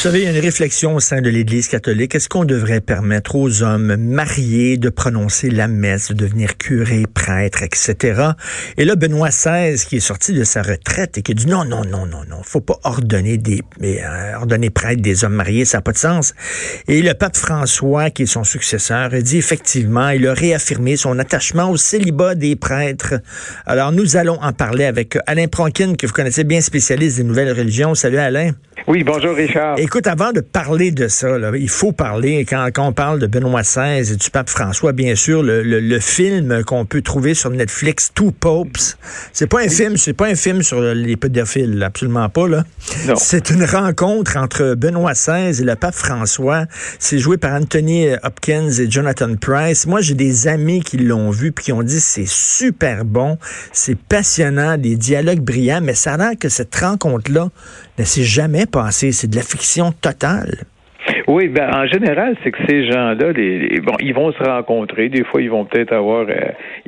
Vous savez, il y a une réflexion au sein de l'Église catholique. Est-ce qu'on devrait permettre aux hommes mariés de prononcer la messe, de devenir curé, prêtre, etc. Et là, Benoît XVI, qui est sorti de sa retraite et qui a dit non, non, non, non, non, faut pas ordonner des, euh, ordonner prêtre des hommes mariés, ça n'a pas de sens. Et le pape François, qui est son successeur, a dit effectivement, il a réaffirmé son attachement au célibat des prêtres. Alors, nous allons en parler avec Alain Pronkin, que vous connaissez bien, spécialiste des nouvelles religions. Salut Alain. Oui, bonjour Richard. Écoute, avant de parler de ça, il faut parler, quand, on parle de Benoît XVI et du pape François, bien sûr, le, film qu'on peut trouver sur Netflix, Two Popes, c'est pas un film, c'est pas un film sur les pédophiles, absolument pas, là. C'est une rencontre entre Benoît XVI et le pape François. C'est joué par Anthony Hopkins et Jonathan Price. Moi, j'ai des amis qui l'ont vu puis qui ont dit c'est super bon, c'est passionnant, des dialogues brillants, mais ça a l'air que cette rencontre-là ne s'est jamais passée. C'est de la fiction totale. Oui, ben en général, c'est que ces gens-là, les, bon, ils vont se rencontrer. Des fois, ils vont peut-être avoir, euh,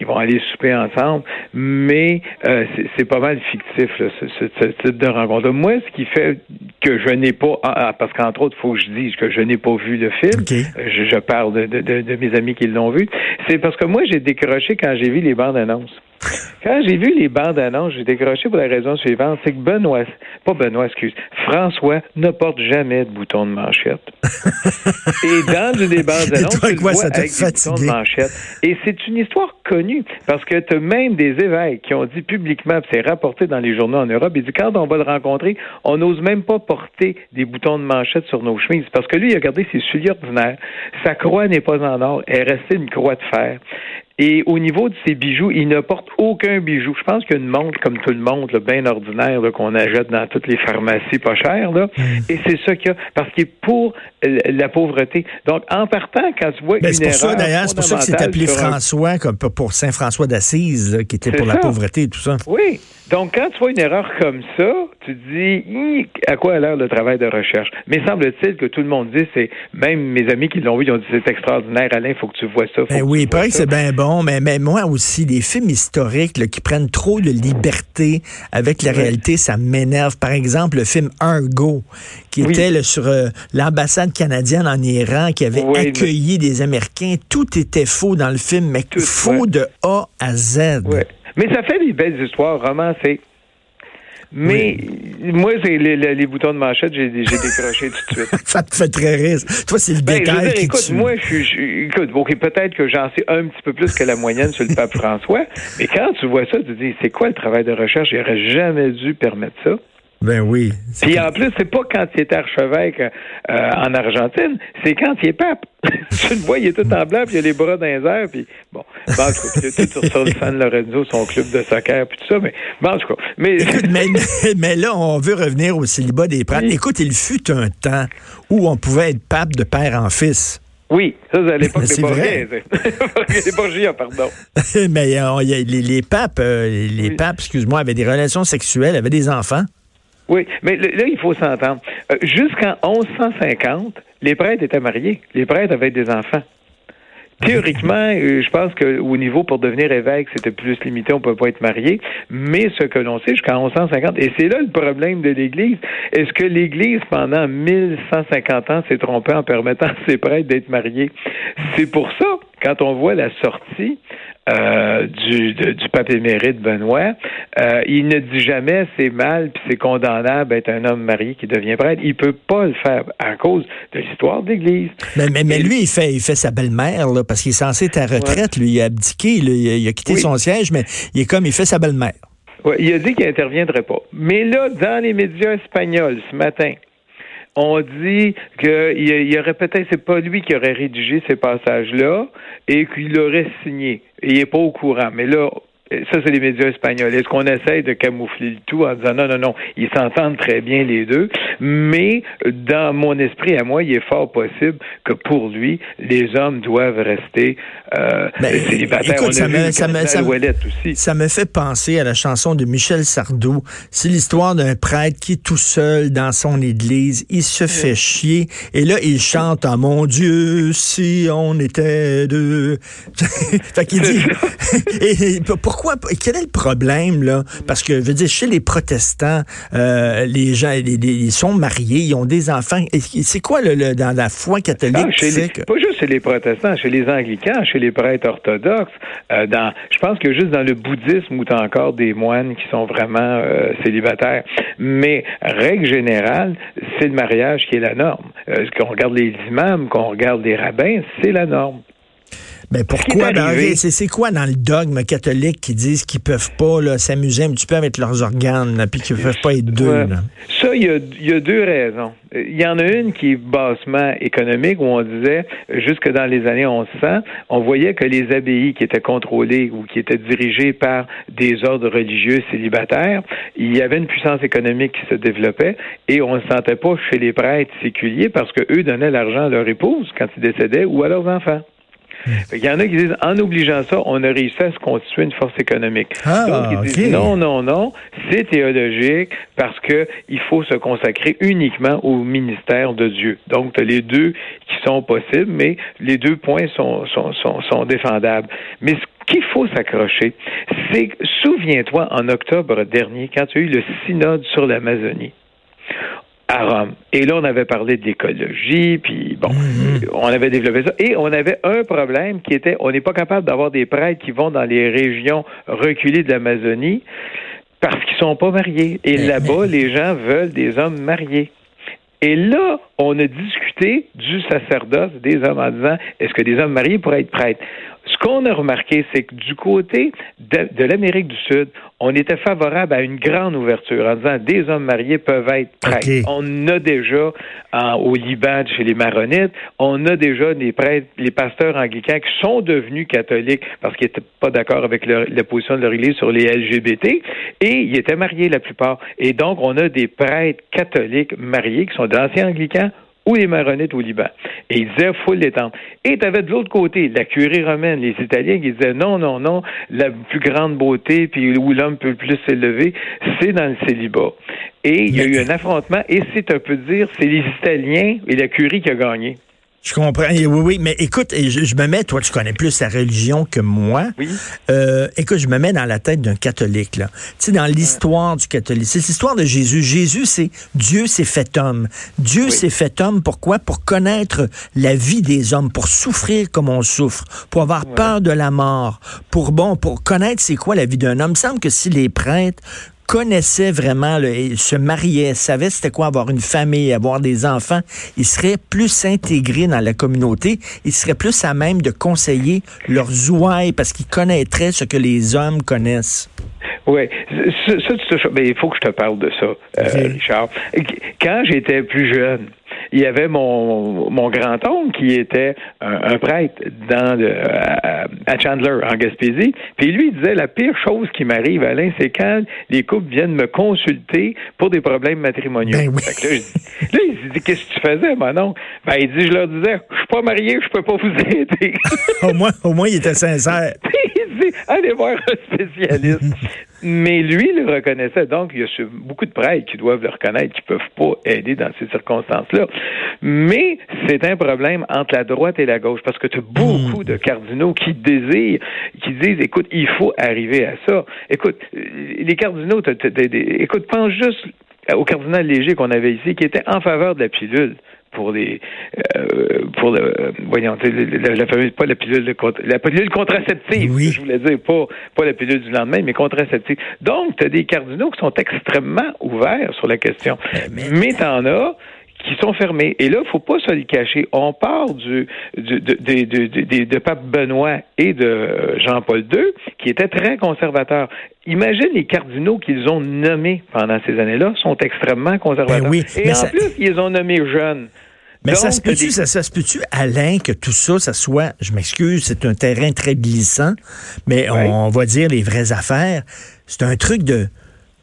ils vont aller souper ensemble, mais euh, c'est pas mal fictif ce, type de rencontre. Moi, ce qui fait que je n'ai pas, ah, ah, parce qu'entre autres, il faut que je dise que je n'ai pas vu le film. Euh, je, parle de, de, de, mes amis qui l'ont vu. C'est parce que moi, j'ai décroché quand j'ai vu les bandes annonces. Quand j'ai vu les bandes annonces, j'ai décroché pour la raison suivante, c'est que Benoît, pas Benoît, excuse, François ne porte jamais de bouton de manchette. Et dans une des bandes annonces, tu vois avec des boutons de manchette. Et c'est une histoire connue, parce que tu as même des évêques qui ont dit publiquement, c'est rapporté dans les journaux en Europe, ils disent quand on va le rencontrer, on n'ose même pas porter des boutons de manchette sur nos chemises, parce que lui, il a gardé ses souliers ordinaires. Sa croix n'est pas en or, elle est restée une croix de fer. Et au niveau de ses bijoux, il ne porte aucun bijou. Je pense qu'il y a une montre comme tout le monde, bien ordinaire, qu'on achète dans toutes les pharmacies pas chères. Là. Mm. Et c'est ça qu'il y a, parce qu'il est pour la pauvreté. Donc, en partant, quand tu vois ben, une erreur... C'est pour ça, d'ailleurs, c'est pour ça que c'est appelé François, comme pour Saint François d'Assise, qui était pour la pauvreté et tout ça. Oui. Donc, quand tu vois une erreur comme ça, tu te dis, à quoi a l'air le travail de recherche? Mais semble-t-il que tout le monde dit, c'est, même mes amis qui l'ont vu, ils ont dit, c'est extraordinaire, Alain, il faut que tu vois ça. Ben oui, il paraît que c'est bien bon, mais, mais moi aussi, les films historiques qui prennent trop de liberté avec la réalité, ça m'énerve. Par exemple, le film Argo, qui était sur euh, l'ambassade canadienne en Iran, qui avait accueilli des Américains. Tout était faux dans le film, mais faux de A à Z. Mais ça fait des belles histoires romancées. Mais moi, c'est les, boutons de manchette, j'ai décroché tout de suite. ça te fait très rire. Toi, c'est le ben, détail qui écoute, moi, je écoute, peut-être que j'en sais un petit peu plus que la moyenne sur le pape François, mais quand tu vois ça, tu te dis, c'est quoi le travail de recherche? J'aurais jamais dû permettre ça. Ben oui. Puis en plus, c'est pas quand il est archevêque euh, en Argentine, c'est quand il est pape. tu le vois, il est tout en blanc, puis il a les bras dans les airs, puis bon. Bon, en tout cas, tout sur le San Lorenzo, son club de soccer, puis tout ça, mais bon, en tout cas. Mais... mais, là, on veut revenir au célibat des prêtres. Écoute, il fut un temps où on pouvait être pape de père en fils. Oui, ça, c'est à l'époque des Borgiens. les Borgiens, pardon. mais euh, les, papes, euh, les papes, excuse-moi, avaient des relations sexuelles, avaient des enfants. Oui, mais là, il faut s'entendre. Euh, jusqu'en 1150, les prêtres étaient mariés. Les prêtres avaient des enfants. Théoriquement, euh, je pense qu'au niveau pour devenir évêque, c'était plus limité, on ne peut pas être marié. Mais ce que l'on sait jusqu'en 1150, et c'est là le problème de l'Église, est-ce que l'Église, pendant 1150 ans, s'est trompée en permettant à ses prêtres d'être mariés? C'est pour ça, quand on voit la sortie euh, du, du pape émérite Benoît, euh, il ne dit jamais c'est mal puis c'est condamnable d'être un homme marié qui devient prêtre. Il peut pas le faire à cause de l'histoire de l'Église. Mais, mais, lui, il fait, il fait sa belle-mère parce qu'il est censé être à retraite. Lui, il a abdiqué, il, a, quitté son siège, mais il est comme il fait sa belle-mère. Ouais, il a dit qu'il interviendrait pas. Mais là, dans les médias espagnols ce matin, on dit qu'il y aurait peut-être, c'est pas lui qui aurait rédigé ces passages-là et qu'il aurait signé. il n'est pas au courant. Mais là, Ça, c'est les médias espagnols. Est-ce qu'on essaye de camoufler le tout en disant non, non, non, ils s'entendent très bien les deux, mais dans mon esprit à moi, il est fort possible que pour lui, les hommes doivent rester euh, ben, célibataires. Écoute, ça, me, ça, me, ça, aussi. ça me fait penser à la chanson de Michel Sardou. C'est l'histoire d'un prêtre qui est tout seul dans son église. Il se fait chier. Et là, il chante oh, mon Dieu, si on était deux. fait qu'il dit. et, pourquoi? Quel est le problème, là? Parce que, je veux dire, chez les protestants, euh, les gens, ils sont mariés, ils ont des enfants. C'est quoi, le, dans la foi catholique? Ah, pas juste chez les protestants, chez les anglicans, chez les prêtres orthodoxes. Euh, dans, je pense que juste dans le bouddhisme où tu as encore des moines qui sont vraiment euh, célibataires. Mais, règle générale, c'est le mariage qui est la norme. Euh, qu'on regarde les imams, qu'on regarde les rabbins, c'est la norme. Mais ben, pourquoi c'est quoi dans le dogme catholique qui disent qu'ils peuvent pas s'amuser un petit peu avec leurs organes, puis qu'ils peuvent pas être deux? Ça, il y a, deux raisons. Il y en a une qui est bassement économique, où on disait, jusque dans les années 1100, on voyait que les abbayes qui étaient contrôlées ou qui étaient dirigées par des ordres religieux célibataires, il y avait une puissance économique qui se développait et on ne sentait pas chez les prêtres séculiers parce que eux donnaient l'argent à leur épouse quand ils décédaient ou à leurs enfants. Il y en a qui disent, en obligeant ça, on a réussi à se constituer une force économique. Ah, Donc, ils disent, non, non, non, c'est théologique parce que il faut se consacrer uniquement au ministère de Dieu. Donc, tu as les deux qui sont possibles, mais les deux points sont, sont, sont, sont défendables. Mais ce qu'il faut s'accrocher, c'est, souviens-toi, en octobre dernier, quand tu as eu le synode sur l'Amazonie, à Rome. Et là, on avait parlé de l'écologie, puis bon, mhm. on avait développé ça. Et on avait un problème qui était, on n'est pas capable d'avoir des prêtres qui vont dans les régions reculées de l'Amazonie parce qu'ils sont pas mariés. Et là-bas, les gens veulent des hommes mariés. Et là, on a discuté du sacerdoce des hommes en disant, est-ce que des hommes mariés pourraient être prêtres? Ce qu'on a remarqué, c'est que du côté de, l'Amérique du Sud, on était favorable à une grande ouverture en disant des hommes mariés peuvent être prêtres. On a déjà au Liban, chez les Maronites, on a déjà des prêtres, les pasteurs anglicans qui sont devenus catholiques parce qu'ils n'étaient pas d'accord avec la position de leur Église sur les LGBT et ils étaient mariés la plupart. Et donc, on a des prêtres catholiques mariés qui sont d'anciens anglicans ou les maronites au Liban. Et ils disaient, faut l'étendre. Et tu avais de l'autre côté la curie romaine, les Italiens qui disaient, non, non, non, la plus grande beauté, puis où l'homme peut plus s'élever, c'est dans le célibat. Et il y a eu un affrontement, et c'est un peu dire, c'est les Italiens et la curie qui a gagné. Je comprends. Oui, oui, mais écoute, je, me mets, toi, tu connais plus la religion que moi. Oui. Euh, écoute, je me mets dans la tête d'un catholique, là. Tu sais, dans l'histoire du catholique. C'est l'histoire de Jésus. Jésus, c'est Dieu s'est fait homme. Dieu s'est fait homme, pourquoi? Pour connaître la vie des hommes, pour souffrir comme on souffre, pour avoir peur de la mort, pour, bon, pour connaître c'est quoi la vie d'un homme. Il me semble que si les prêtres connaissait vraiment, le, se mariait, savait c'était quoi avoir une famille, avoir des enfants, il serait plus intégré dans la communauté, il serait plus à même de conseiller leurs ouailles parce qu'il connaîtrait ce que les hommes connaissent. Oui, ça, ben, il faut que je te parle de ça, euh, Richard. Quand j'étais plus jeune, il y avait mon, mon grand-oncle qui était un, prêtre dans le, à, Chandler, en Gaspésie. Puis lui, il disait la pire chose qui m'arrive, Alain, c'est quand les couples viennent me consulter pour des problèmes matrimoniaux. Ben oui. là, il dit Qu'est-ce que tu faisais, mon oncle? Ben, il dit Je leur disais, je suis pas marié, je peux pas vous aider. au, moins, au moins, il était sincère. il dit Allez voir un spécialiste. Mais lui le reconnaissait. Donc, il y a beaucoup de prêtres qui doivent le reconnaître, qui ne peuvent pas aider dans ces circonstances-là. Mais c'est un problème entre la droite et la gauche, parce que tu as beaucoup de cardinaux qui désirent, qui disent, écoute, il faut arriver à ça. Écoute, les cardinaux, écoute, pense juste au cardinal Léger qu'on avait ici, qui était en faveur de la pilule pour les euh, pour le voyons la, la, fameuse pas la pilule la pilule contraceptive oui. je voulais dire pas pas la pilule du lendemain mais contraceptive donc tu as des cardinaux qui sont extrêmement ouverts sur la question mais, mais t'en as qui sont fermés. Et là, il faut pas se le cacher. On part du, du de, de, de, de, Pape Benoît et de Jean-Paul II, qui étaient très conservateurs. Imagine les cardinaux qu'ils ont nommés pendant ces années-là sont extrêmement conservateurs. Ben oui, et en plus, ils ont nommés jeunes. Mais ça se peut-tu, ça, se peut-tu, Alain, que tout ça, ça soit, je m'excuse, c'est un terrain très glissant, mais on va dire les vraies affaires. C'est un truc de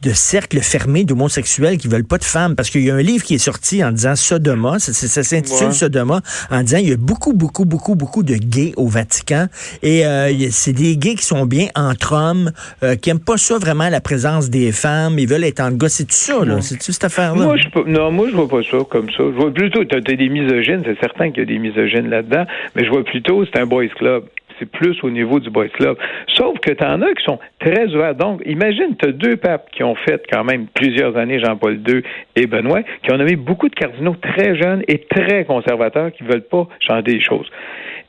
de cercles fermés d'homosexuels qui veulent pas de femmes. Parce qu'il y a un livre qui est sorti en disant Sodoma, ça, s'intitule Sodoma, en disant il y a beaucoup, beaucoup, beaucoup, beaucoup de gays au Vatican. Et euh, c'est des gays qui sont bien entre hommes, euh, qui aiment pas ça vraiment la présence des femmes, ils veulent être en gars. C'est tout ça, là? C'est-tu cette affaire-là? Moi, je, non, moi, je vois pas ça comme ça. Je vois plutôt, tu as, des misogynes, c'est certain qu'il y a des misogynes là-dedans, mais je vois plutôt, c'est un boys club c'est plus au niveau du boys club. Sauf que tu en as qui sont très ouverts. Donc, imagine, tu as deux papes qui ont fait quand même plusieurs années, Jean-Paul II et Benoît, qui ont nommé beaucoup de cardinaux très jeunes et très conservateurs qui ne veulent pas changer les choses.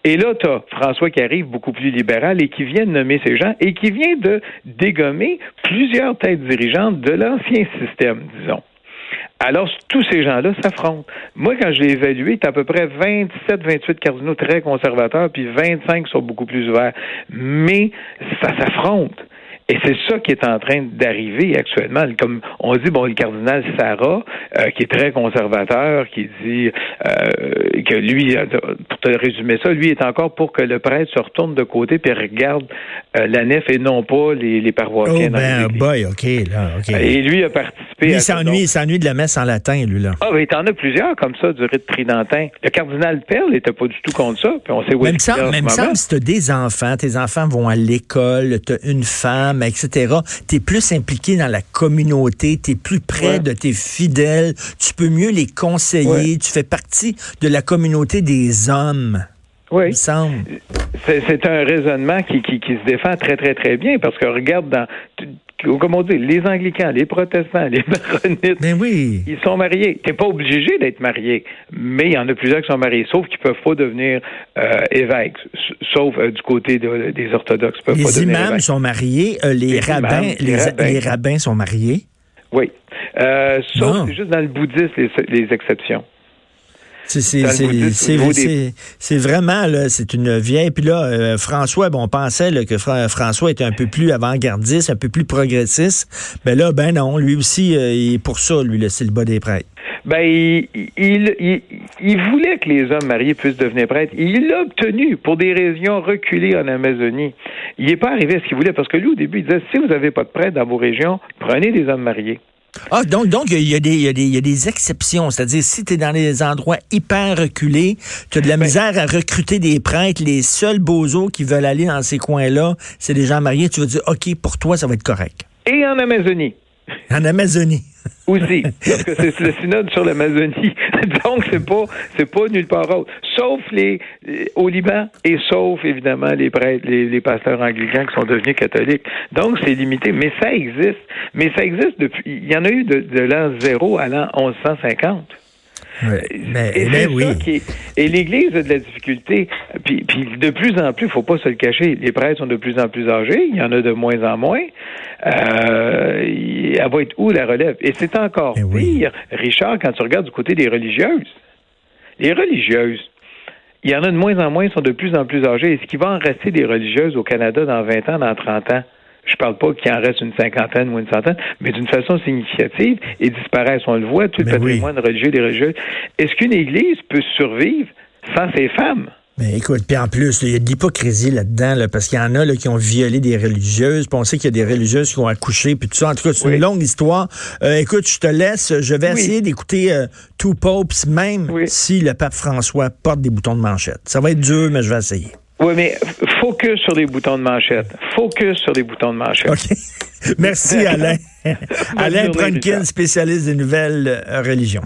Et là, tu as François qui arrive beaucoup plus libéral et qui vient de nommer ces gens et qui vient de dégommer plusieurs têtes dirigeantes de l'ancien système, disons. Alors, tous ces gens-là s'affrontent. Moi, quand je l'ai évalué, tu à peu près 27, 28 cardinaux très conservateurs, puis 25 sont beaucoup plus ouverts. Mais ça s'affronte. Et c'est ça qui est en train d'arriver actuellement. Comme on dit, bon, le cardinal Sarah, euh, qui est très conservateur, qui dit euh, que lui, euh, pour te résumer ça, lui est encore pour que le prêtre se retourne de côté et regarde la nef et non pas les, les paroissiens. Oh, ben, boy, OK, là, OK. Et lui a participé il s'ennuie, il s'ennuie de la messe en latin, lui, là. Ah, mais t'en as plusieurs comme ça, du rite tridentin. Le cardinal Perle n'était pas du tout contre ça, puis on sait où Même ça, même ça, si t'as des enfants, tes enfants vont à l'école, t'as une femme, etc., tu es plus impliqué dans la communauté, tu es plus près de tes fidèles, tu peux mieux les conseiller, tu fais partie de la communauté des hommes. Oui. C'est un raisonnement qui, qui, qui, se défend très, très, très bien parce que regarde dans comme on dit, les anglicans, les protestants, les maronites, ben oui. ils sont mariés. T'es pas obligé d'être marié, mais il y en a plusieurs qui sont mariés, sauf qu'ils peuvent pas devenir euh, évêques, sauf euh, du côté des orthodoxes. Peuvent les imams sont mariés, euh, les, rabbins, les, rabbins. sont mariés. Oui, sauf juste dans le bouddhisme les exceptions. C'est vraiment, c'est une vieille. Puis là, euh, François, bon, on pensait que François était un peu plus avant-gardiste, un peu plus progressiste. Mais là, ben non, lui aussi, euh, il est pour ça, lui, le bas des prêtres. Ben, il, il, il, voulait que les hommes mariés puissent devenir prêtres. Il l'a obtenu pour des régions reculées en Amazonie. Il n'est pas arrivé à ce qu'il voulait parce que lui, au début, il disait si vous n'avez pas de prêtres dans vos régions, prenez des hommes mariés. Ah, donc, donc il y, a des, y, y a des exceptions. C'est-à-dire, si tu es dans des endroits hyper reculés, tu as de la ben misère à recruter des prêtres, les seuls bozos qui veulent aller dans ces coins-là, c'est des gens mariés, tu vas dire, OK, pour toi, ça va être correct. Et en Amazonie. En Amazonie. Aussi, parce que c'est le synode sur l'Amazonie. Donc, c'est pas, c'est pas nulle part autre. Sauf les, euh, au Liban et sauf, évidemment, les prêtres, les, pasteurs anglicans qui sont devenus catholiques. Donc, c'est limité. Mais ça existe. Mais ça existe depuis, il y en a eu de, de l'an zéro à l'an 1150. Mais, et, oui. et l'Église a de la difficulté. Puis, puis de plus en plus, il faut pas se le cacher, les prêtres sont de plus en plus âgés, il y en a de moins en moins. Euh, elle va être où la relève? Et c'est encore pire, Richard, quand tu regardes du côté des religieuses. Les religieuses, il y en a de moins en moins, sont de plus en plus âgées. Est-ce qu'il va en rester des religieuses au Canada dans 20 ans, dans 30 ans? Je parle pas qu'il en reste une cinquantaine ou une centaine, mais d'une façon significative et disparaissent. On le voit, tout le patrimoine religieux des religieuses. Est-ce qu'une Église peut survivre sans ses femmes? Mais écoute, puis en plus, il y a de l'hypocrisie là-dedans, là, parce qu'il y en a là, qui ont violé des religieuses, puis on sait qu'il y a des religieuses qui ont accouché, puis tout ça. En tout cas, c'est une longue histoire. Euh, écoute, je te laisse. Je vais essayer d'écouter euh, Two Popes, même si le pape François porte des boutons de manchette. Ça va être dur, mais je vais essayer. Oui, mais focus sur les boutons de manchette. Focus sur les boutons de manchette. OK. Merci, Alain. Alain Brunkin, spécialiste des nouvelles euh, religions.